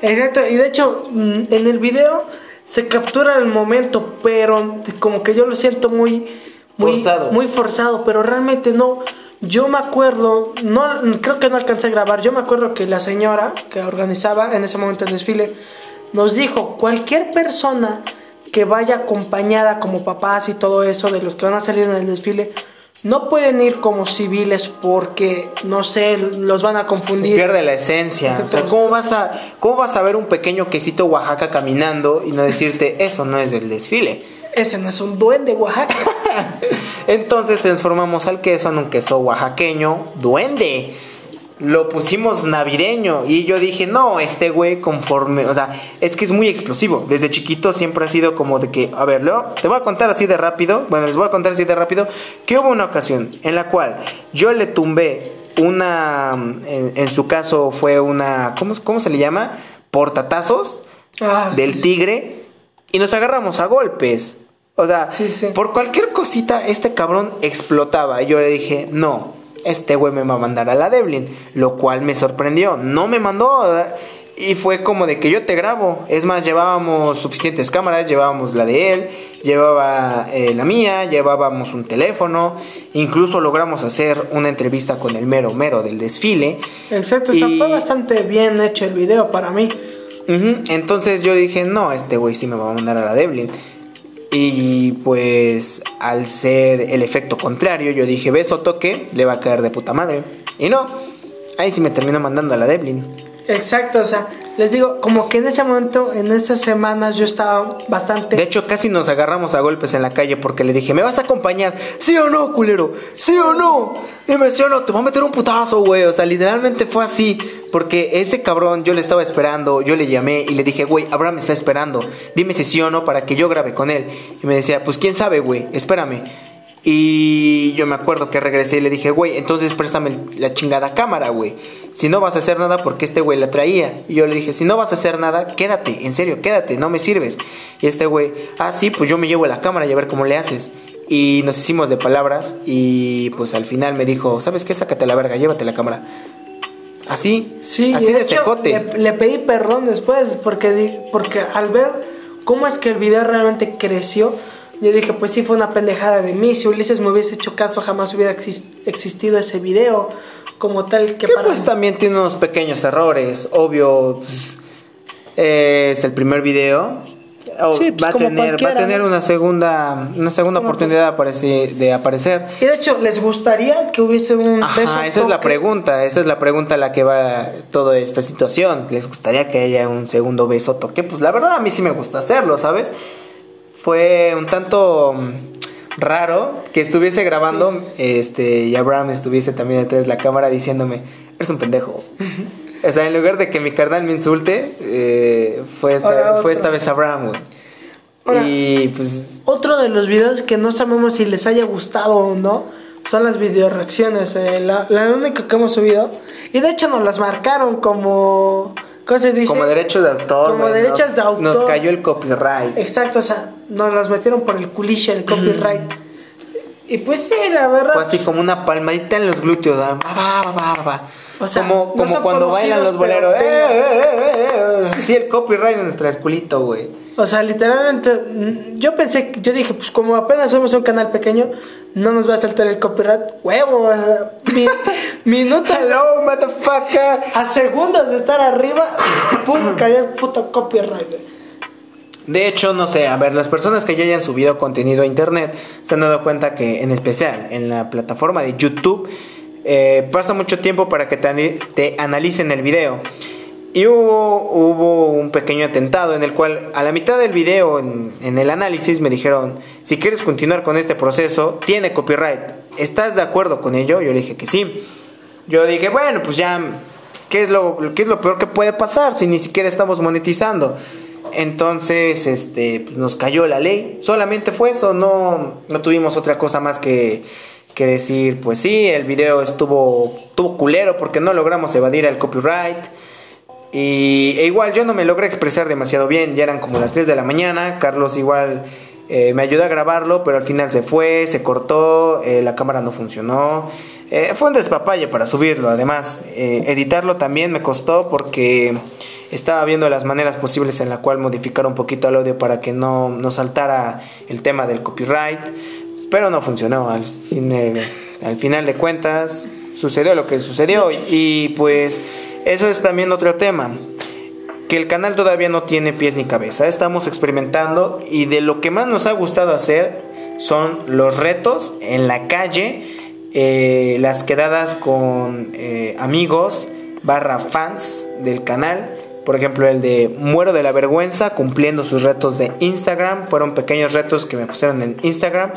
Exacto, y de hecho, mm, en el video se captura el momento, pero como que yo lo siento muy, muy Forzado. muy forzado, pero realmente no. Yo me acuerdo, no creo que no alcancé a grabar. Yo me acuerdo que la señora que organizaba en ese momento el desfile nos dijo, cualquier persona que vaya acompañada como papás y todo eso de los que van a salir en el desfile no pueden ir como civiles porque no sé, los van a Se confundir. pierde la esencia. O sea, Exacto. ¿cómo vas, a, ¿cómo vas a ver un pequeño quesito Oaxaca caminando y no decirte, eso no es del desfile? Ese no es un duende Oaxaca. Entonces transformamos al queso en un queso oaxaqueño duende. Lo pusimos navideño y yo dije, no, este güey conforme, o sea, es que es muy explosivo. Desde chiquito siempre ha sido como de que, a ver, Leo, te voy a contar así de rápido, bueno, les voy a contar así de rápido, que hubo una ocasión en la cual yo le tumbé una, en, en su caso fue una, ¿cómo, cómo se le llama? Portatazos Ah, del tigre y nos agarramos a golpes. O sea, Sí, sí. por cualquier cosita este cabrón explotaba. Y yo le dije, no, este güey me va a mandar a la Devlin. Lo cual me sorprendió. No me mandó. Y fue como de que yo te grabo. Es más, llevábamos suficientes cámaras. Llevábamos la de él. Llevaba eh, la mía. Llevábamos un teléfono. Incluso logramos hacer una entrevista con el mero mero del desfile. Exacto, o sea, Y- fue bastante bien hecho el video para mí. Entonces yo dije, no, este güey sí me va a mandar a la Devlin. Y pues al ser el efecto contrario, yo dije, beso toque, le va a caer de puta madre. Y no, ahí sí me terminó mandando a la Devlin. Exacto, o sea, les digo, como que en ese momento, en esas semanas, yo estaba bastante. De hecho, casi nos agarramos a golpes en la calle porque le dije, ¿me vas a acompañar? ¿Sí o no, culero? ¿Sí o no? Y me decía, no, te voy a meter un putazo, güey. O sea, literalmente fue así. Porque ese cabrón yo le estaba esperando, yo le llamé y le dije, güey, Abraham me está esperando. Dime si sí o no para que yo grabe con él. Y me decía, pues quién sabe, güey, espérame. Y yo me acuerdo que regresé y le dije, güey, entonces préstame la chingada cámara, güey. Si no vas a hacer nada, porque este güey la traía. Y yo le dije, si no vas a hacer nada, quédate, en serio, quédate, no me sirves. Y este güey, ah, sí, pues yo me llevo la cámara y a ver cómo le haces. Y nos hicimos de palabras y pues al final me dijo, ¿sabes qué? Sácate la verga, llévate la cámara. Así, Sí, así de, hecho, cejote. Le, le pedí perdón después porque, porque al ver cómo es que el video realmente creció, yo dije, pues sí fue una pendejada de mí. Si Ulises me hubiese hecho caso, jamás hubiera exis- existido ese video como tal que Que para pues también tiene unos pequeños errores, obvio, pues, es el primer video. Sí, pues, va, a tener, va a tener una segunda, una segunda oportunidad de aparecer, de aparecer. Y de hecho, ¿les gustaría que hubiese un Ajá, beso esa es la pregunta, esa es la pregunta a la que va toda esta situación. ¿Les gustaría que haya un segundo beso toque? Pues la verdad a mí sí me gusta hacerlo, ¿sabes? Fue un tanto raro que estuviese grabando este y Abraham estuviese también detrás de la cámara diciéndome, eres un pendejo. o sea, en lugar de que mi carnal me insulte, eh, fue, esta, fue esta vez Abraham, güey. Y pues Otro de los videos que no sabemos si les haya gustado o no son las video reacciones. eh, la, la única que hemos subido. Y de hecho nos las marcaron como. ¿Cómo se dice? como derechos de autor, Como derechos nos- de autor. Nos cayó el copyright. Exacto, o sea, nos las metieron por el culiche, el copyright. Y pues sí, la verdad. Fue así como una palmadita en los glúteos. va, va, va, va, va. O sea, como como cuando bailan los boleros. Eh, tengan- eh, eh, eh, eh. Sí, el copyright en el trasculito, güey. O sea, literalmente, mm, yo pensé, yo dije, pues como apenas somos un canal pequeño, no nos va a saltar el copyright. Huevo, o sea, mi- minutos, Hello, motherfucker. a segundos de estar arriba, pum, cayó el puto copyright. De hecho, no sé, a ver, las personas que ya hayan subido contenido a internet se han dado cuenta que, en especial en la plataforma de YouTube, eh, pasa mucho tiempo para que te, te analicen el video. Y hubo, hubo un pequeño atentado en el cual a la mitad del video, en, en el análisis, me dijeron, si quieres continuar con este proceso, tiene copyright. ¿Estás de acuerdo con ello? Yo le dije que sí. Yo dije, bueno, pues ya, ¿qué es lo, qué es lo peor que puede pasar si ni siquiera estamos monetizando? Entonces, este, pues, nos cayó la ley. Solamente fue eso, no, no tuvimos otra cosa más que, que decir, pues sí, el video estuvo, estuvo culero porque no logramos evadir el copyright. Y e igual yo no me logré expresar demasiado bien, ya eran como las 3 de la mañana, Carlos igual eh, me ayudó a grabarlo, pero al final se fue, se cortó, eh, la cámara no funcionó. Eh, fue un despapalle para subirlo, además editarlo también me costó porque estaba viendo las maneras posibles en la cual modificar un poquito el audio para que no, no saltara el tema del copyright, pero no funcionó, al, fin de- al final de cuentas sucedió lo que sucedió y pues eso es también otro tema que el canal todavía no tiene pies ni cabeza. Estamos experimentando y de lo que más nos ha gustado hacer son los retos en la calle, eh, las quedadas con eh, amigos barra fans del canal. Por ejemplo, el de Muero de la Vergüenza cumpliendo sus retos de Instagram. Fueron pequeños retos que me pusieron en Instagram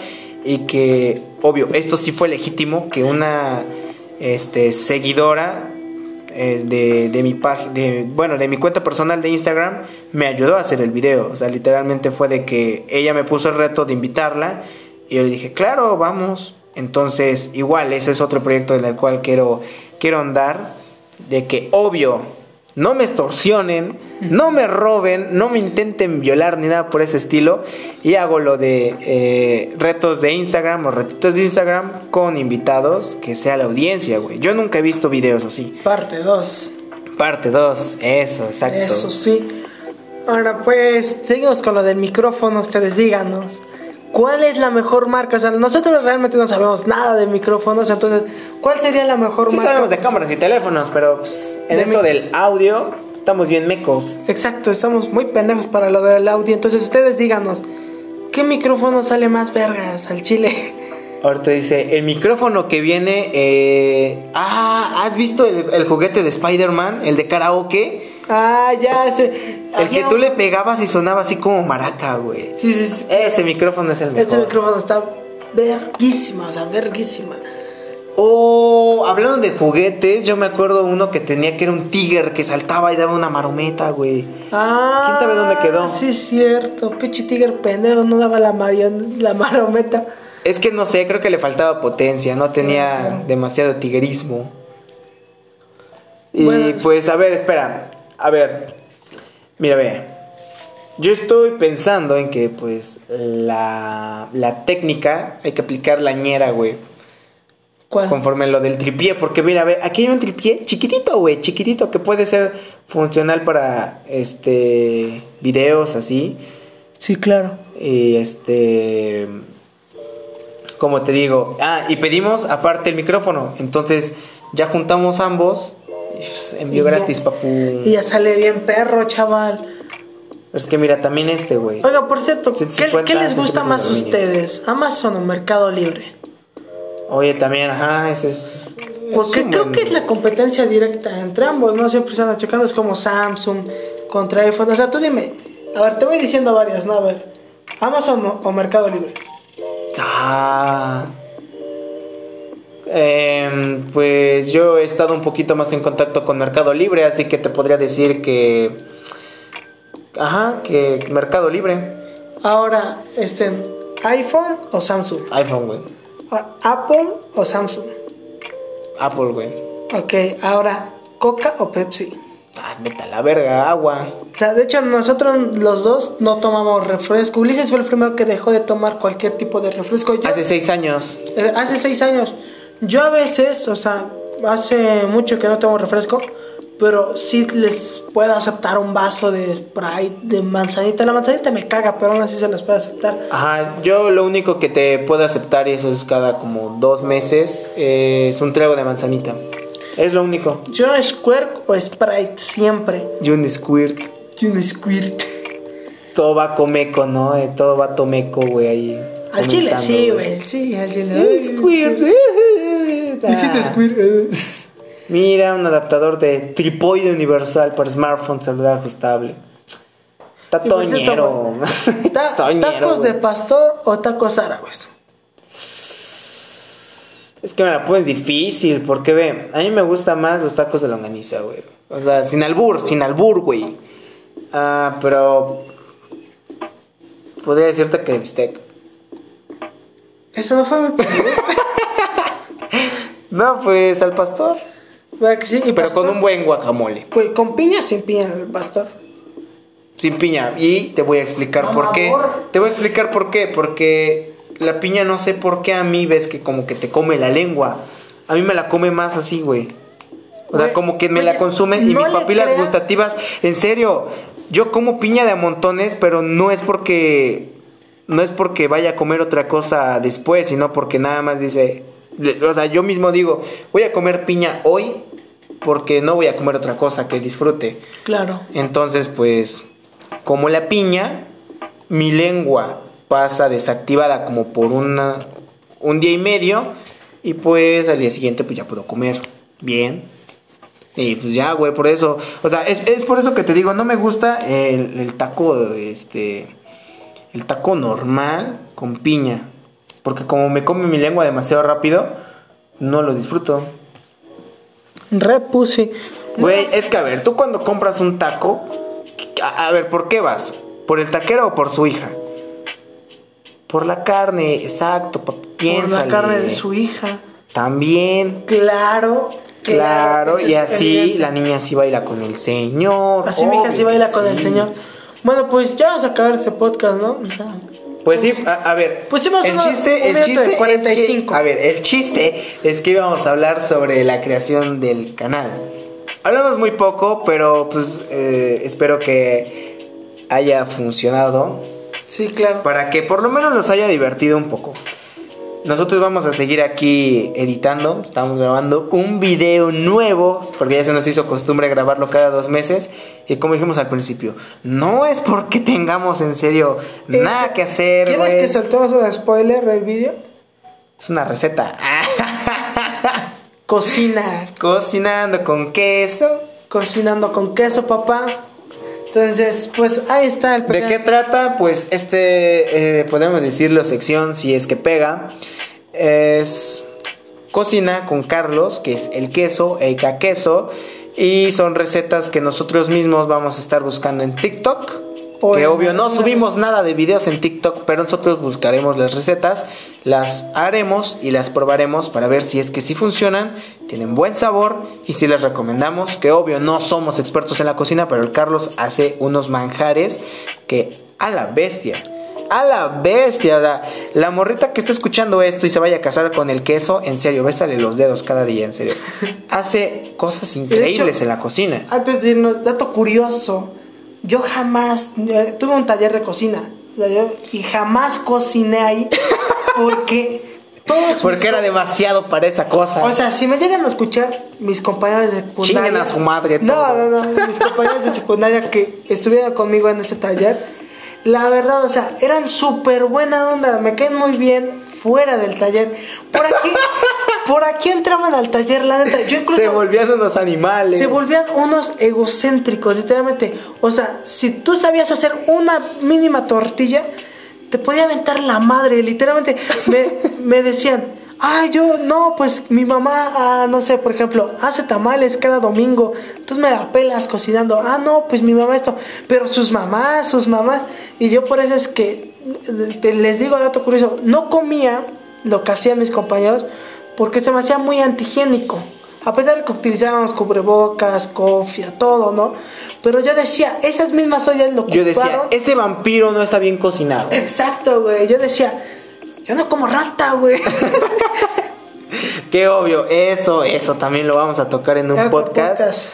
y que, obvio, esto sí fue legítimo, que una este, seguidora eh, de, de mi de, bueno, de mi cuenta personal de Instagram, me ayudó a hacer el video. O sea, literalmente fue de que ella me puso el reto de invitarla y yo le dije, claro, vamos. Entonces, igual, ese es otro proyecto en el cual quiero, quiero andar. De que, obvio, no me extorsionen, no me roben, no me intenten violar ni nada por ese estilo. Y hago lo de eh, retos de Instagram o retitos de Instagram con invitados que sea la audiencia, güey. Yo nunca he visto videos así. Parte 2. Parte 2, eso, exacto. Eso sí. Ahora pues, seguimos con lo del micrófono. Ustedes díganos. ¿Cuál es la mejor marca? O sea, nosotros realmente no sabemos nada de micrófonos. Entonces, ¿cuál sería la mejor Sí marca? sabemos de cámaras y teléfonos, pero pues, en De eso del audio estamos bien mecos. Exacto, estamos muy pendejos para lo del audio. Entonces, ustedes díganos. ¿Qué micrófono sale más vergas al chile? Ahorita dice, el micrófono que viene... eh, Ah, ¿has visto el, el juguete de Spider-Man? El de karaoke. Ah, ya, ese. El que tú un- le pegabas y sonaba así como maraca, güey. Sí, sí, sí. Ese micrófono es el mejor. Este micrófono está verguísima, o sea, verguísima. Oh, hablando de juguetes, yo me acuerdo uno que tenía que era un tigre que saltaba y daba una marometa, güey. Ah, ¿Quién sabe dónde quedó? Sí, es cierto. Pinche tigre pendejo, no daba la, marion, la marometa. Es que no sé, creo que le faltaba potencia, no tenía demasiado tigrismo. Y Bueno, pues, a ver, espera. A ver. Mira, ve. Yo estoy pensando en que, pues, la, la técnica hay que aplicar la ñera, güey. ¿Cuál? Conforme lo del tripié. Porque, mira, ve, aquí hay un tripié chiquitito, güey, chiquitito, que puede ser funcional para, este, videos así. Sí, claro. Y este. Como te digo. Ah, y pedimos aparte el micrófono. Entonces ya juntamos ambos. Envío ya- gratis, papu. Y ya sale bien perro, chaval. Es que mira, también este, güey. Oiga, por cierto, ¿qué, 150 qué les gusta más a ustedes? ¿Amazon o Mercado Libre? Oye, también, ajá, ese es. Porque es creo buen- que es la competencia directa entre ambos, ¿no? Siempre se andan checando, es como Samsung contra iPhone. O sea, tú dime, a ver, te voy diciendo varias, ¿no? A ver, ¿Amazon o, o Mercado Libre? Ah. Em, pues yo he estado un poquito más en contacto con Mercado Libre, así que te podría decir que. Ajá, que Mercado Libre. Ahora, este, ¿iPhone o Samsung? iPhone, güey. ¿Apple o Samsung? Apple, güey. Ok, ahora, ¿Coca o Pepsi? Ah, vete a la verga, agua. O sea, de hecho, nosotros los dos no tomamos refresco. Ulises fue el primero que dejó de tomar cualquier tipo de refresco. Yo- Hace seis años. Eh, hace seis años. Yo a veces, o sea, hace mucho que no tomo refresco, pero sí les puedo aceptar un vaso de Sprite, de manzanita. La manzanita me caga, pero aún así se las puedo aceptar. Ajá, yo lo único que te puedo aceptar, y eso es cada como dos meses, eh, es un trago de manzanita. Es lo único. Yo Squirt o Sprite, siempre. Y un squirt. Y un Squirt. Todo va comeco, ¿no? Eh, todo va tomeco, güey, ahí. Al chile, sí, güey, sí, al chile. Eh, Squirt. Dijiste Squirt. eh. Mira, un adaptador de tripoide universal para smartphone celular ajustable. Está toñero. Ta- Toñero, ¿Tacos de pastor o tacos árabes? Es que me la pones difícil, porque ve, a mí me gustan más los tacos de longaniza, güey. O sea, sin albur, sin albur, güey. Ah, pero. Podría decirte que bistec. Eso no fue mi pedido. No, pues al pastor. ¿Verdad que sí? Y Pero pastor, con un buen guacamole. Güey, con piña sin piña el pastor. Sin piña. Y te voy a explicar por qué. Te voy a explicar por qué. Porque la piña no sé por qué a mí ves que como que te come la lengua. A mí me la come más así, güey. O sea, como que me la consume y no mis le papilas gustativas. En serio, yo como piña de a montones, pero no es porque. No es porque vaya a comer otra cosa después, sino porque nada más dice. O sea, yo mismo digo, voy a comer piña hoy porque no voy a comer otra cosa que disfrute. Claro. Entonces, pues, como la piña, mi lengua pasa desactivada como por una, un día y medio. Y pues al día siguiente, pues ya puedo comer bien. Y pues ya, güey, por eso. O sea, es, es por eso que te digo, no me gusta el, el taco, este. El taco normal con piña. Porque como me come mi lengua demasiado rápido, no lo disfruto. Re pussy. Güey, es que a ver, tú cuando compras un taco, a, a ver, ¿por qué vas? ¿Por el taquero o por su hija? Por la carne, exacto, pa- Por la carne de su hija. También, Claro. claro, y así la niña sí baila con el señor. Así mi hija sí baila con el señor. Bueno, pues ya vamos a acabar este podcast, ¿no? Pues sí, a, a ver. Pusimos el una- chiste, el chiste de es 45. que- a ver, el chiste es que íbamos a hablar sobre la creación del canal. Hablamos muy poco, pero pues eh, espero que haya funcionado sí, claro. para que por lo menos los haya divertido un poco. Nosotros vamos a seguir aquí editando, estamos grabando un video nuevo, porque ya se nos hizo costumbre grabarlo cada dos meses. Y como dijimos al principio, no es porque tengamos en serio nada Eh, que hacer, ¿Quieres güey. que saltemos un spoiler del vídeo? Es una receta. Cocina. Cocinando con queso. Cocinando con queso, papá. Entonces, pues ahí está el ¿De qué trata? Pues este, eh, podemos decirlo, sección, si es que pega, es cocina con Carlos, que es el queso, Eika Queso, y son recetas que nosotros mismos vamos a estar buscando en TikTok. O que obvio no subimos nada de videos en TikTok, pero nosotros buscaremos las recetas, las haremos y las probaremos para ver si es que sí funcionan, tienen buen sabor y si les recomendamos, que obvio no somos expertos en la cocina, pero el Carlos hace unos manjares que a la bestia. A la bestia, sea, la morrita que está escuchando esto y se vaya a casar con el queso, en serio, bésale los dedos cada día, en serio. Hace cosas increíbles en la cocina. Antes de irnos, dato curioso. Yo jamás eh, tuve un taller de cocina. y jamás cociné ahí. Porque todos. mis Porque era demasiado para esa cosa. O sea, si me llegan a escuchar mis compañeros de secundaria. Chinguen a su madre No, no, no. Mis compañeros de secundaria que estuvieron conmigo en ese taller. La verdad, o sea, eran súper buena onda. Me caen muy bien fuera del taller. Por aquí, por aquí entraban al taller, la neta. Yo incluso. se volvían unos animales. Se volvían unos egocéntricos, literalmente. O sea, si tú sabías hacer una mínima tortilla, te podía aventar la madre. Literalmente me, me decían, ah, yo no, pues mi mamá, ah, no sé, por ejemplo, hace tamales cada domingo. Entonces me la pelas cocinando. Ah, no, pues mi mamá esto. Pero sus mamás, sus mamás. Y yo por eso es que te- les digo dato curioso, no comía lo que hacían mis compañeros porque se me hacía muy antihigiénico. A pesar de que utilizábamos cubrebocas, cofia, todo, ¿no? Pero yo decía, esas mismas ollas lo Yo decía, ocuparon. ese vampiro no está bien cocinado. Exacto, güey. Yo decía, yo no como rata, güey. Qué obvio, eso, eso también lo vamos a tocar en un podcast. podcast.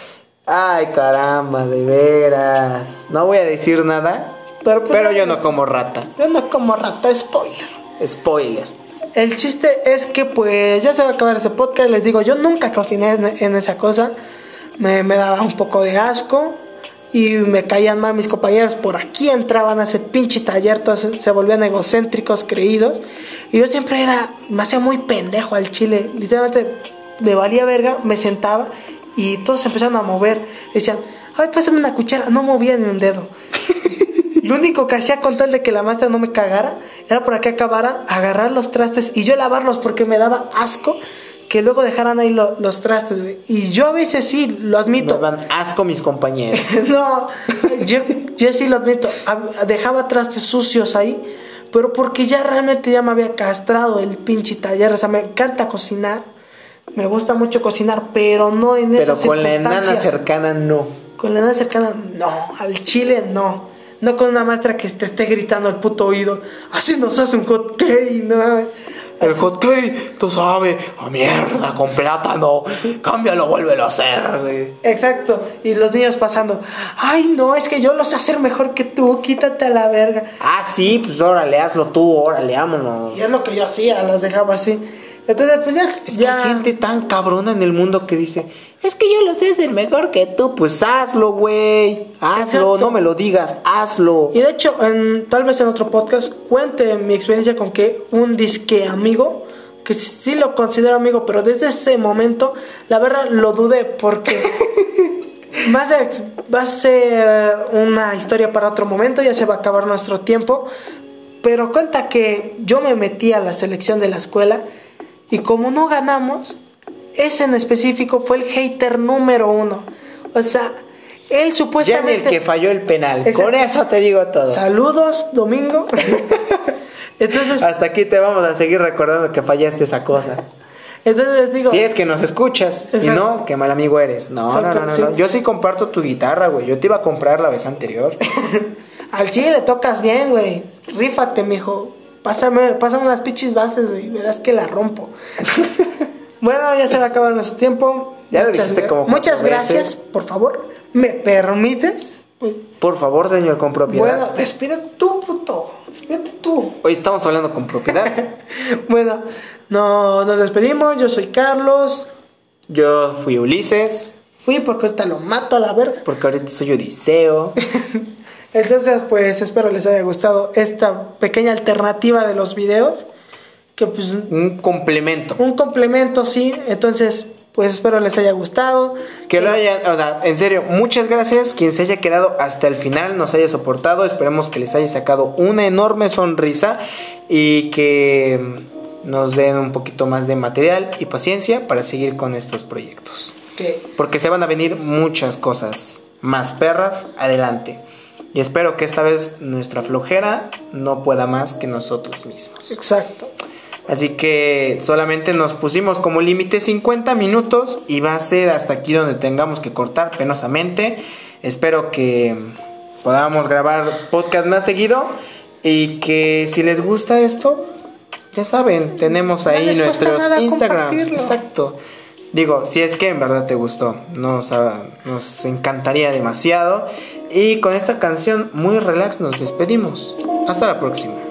Ay, caramba, de veras. No voy a decir nada, Pero, pues, pero yo no como rata. Yo no como rata, spoiler. Spoiler. El chiste es que pues ya se va a acabar ese podcast. Les digo, yo nunca cociné en, esa cosa. Me, daba un poco de asco. Y me caían mal mis compañeros. Por aquí entraban a ese pinche taller. Todos se, volvían egocéntricos, creídos. Y yo siempre era, me hacía muy pendejo al chile. Literalmente me valía verga, me sentaba. Y todos se empezaron a mover. Decían, ay, pásame una cuchara. No movía ni un dedo. Lo único que hacía con tal de que la maestra no me cagara era para que acabaran, agarrar los trastes y yo lavarlos porque me daba asco que luego dejaran ahí lo- los trastes. güey. Y yo a veces sí, lo Me admito. dan asco mis compañeros. no, yo, yo sí lo admito. Dejaba trastes sucios ahí, pero porque ya realmente ya me había castrado el pinche taller. O sea, me encanta cocinar. Me gusta mucho cocinar, pero no en Pero esas con la enana circunstancias. cercana no. Con la edad cercana, no. Al chile, no. No con una maestra que te esté gritando al puto oído. Así nos hace un hot cake, no. El hot cake, tú sabes, a mierda, con plátano. Cámbialo, vuélvelo a hacer, güey. Exacto. Y los niños pasando. Ay, no, es que yo lo sé hacer mejor que tú. Quítate a la verga. Ah, sí, pues órale, hazlo tú, órale, vámonos. Y es lo que yo hacía, los dejaba así. Entonces, pues ya. Es que hay gente tan cabrona en el mundo que dice, es que yo lo sé hacer mejor que tú. Pues hazlo, güey. Hazlo, Exacto. no me lo digas, hazlo. Y de hecho, en, tal vez en otro podcast cuente mi experiencia con que un disque amigo, que sí, sí lo considero amigo, pero desde ese momento, la verdad lo dudé porque va a, ser, va a ser una historia para otro momento, ya se va a acabar nuestro tiempo. Pero cuenta que yo me metí a la selección de la escuela y como no ganamos, ese en específico fue el hater número uno. O sea, él Ya ni el supuestamente... que falló el penal. Exacto. Con eso te digo todo. Saludos, Domingo. entonces, Hasta aquí te vamos a seguir recordando que fallaste esa cosa. entonces les digo, Si es que nos escuchas, si no, qué mal amigo eres. No, Exacto, no, no, no, sí. no. Yo sí comparto tu guitarra, güey. Yo te iba a comprar la vez anterior. al chile le tocas bien, güey. Rífate, mijo. Pásame, pásame unas pinches bases, güey. Verás que la rompo. bueno, ya se va a acabar nuestro tiempo. Ya lo muchas dijiste gra- como Muchas gracias, por favor. ¿Me permites? Pues, Por favor, señor, con propiedad. bueno, despide tú, puto. Despídete tú. Hoy estamos hablando con propiedad. bueno, no, nos despedimos. Yo soy Carlos. Yo fui Ulises, Fui porque ahorita lo mato a la verga. porque ahorita soy Odiseo. Entonces, pues espero les haya gustado esta pequeña alternativa de los videos. Que pues Un complemento. un complemento, sí. Entonces, pues espero les haya gustado. Que lo hayan, o sea, en serio, muchas gracias. Quien se haya quedado hasta el final, nos haya soportado. Esperemos que les haya sacado una enorme sonrisa y que nos den un poquito más de material y paciencia para seguir con estos proyectos. Que Porque se van a venir muchas cosas más perras adelante. Y espero que esta vez nuestra flojera no pueda más que nosotros mismos. exacto. Así que solamente nos pusimos como límite 50 minutos y va a ser hasta aquí donde tengamos que cortar penosamente. Espero que podamos grabar podcast más seguido y que si les gusta esto, ya saben, tenemos ahí nuestros Instagrams. Exacto. Digo, si es que en verdad te gustó, nos, ah, nos encantaría demasiado. Y con esta canción muy relax nos despedimos. Hasta la próxima.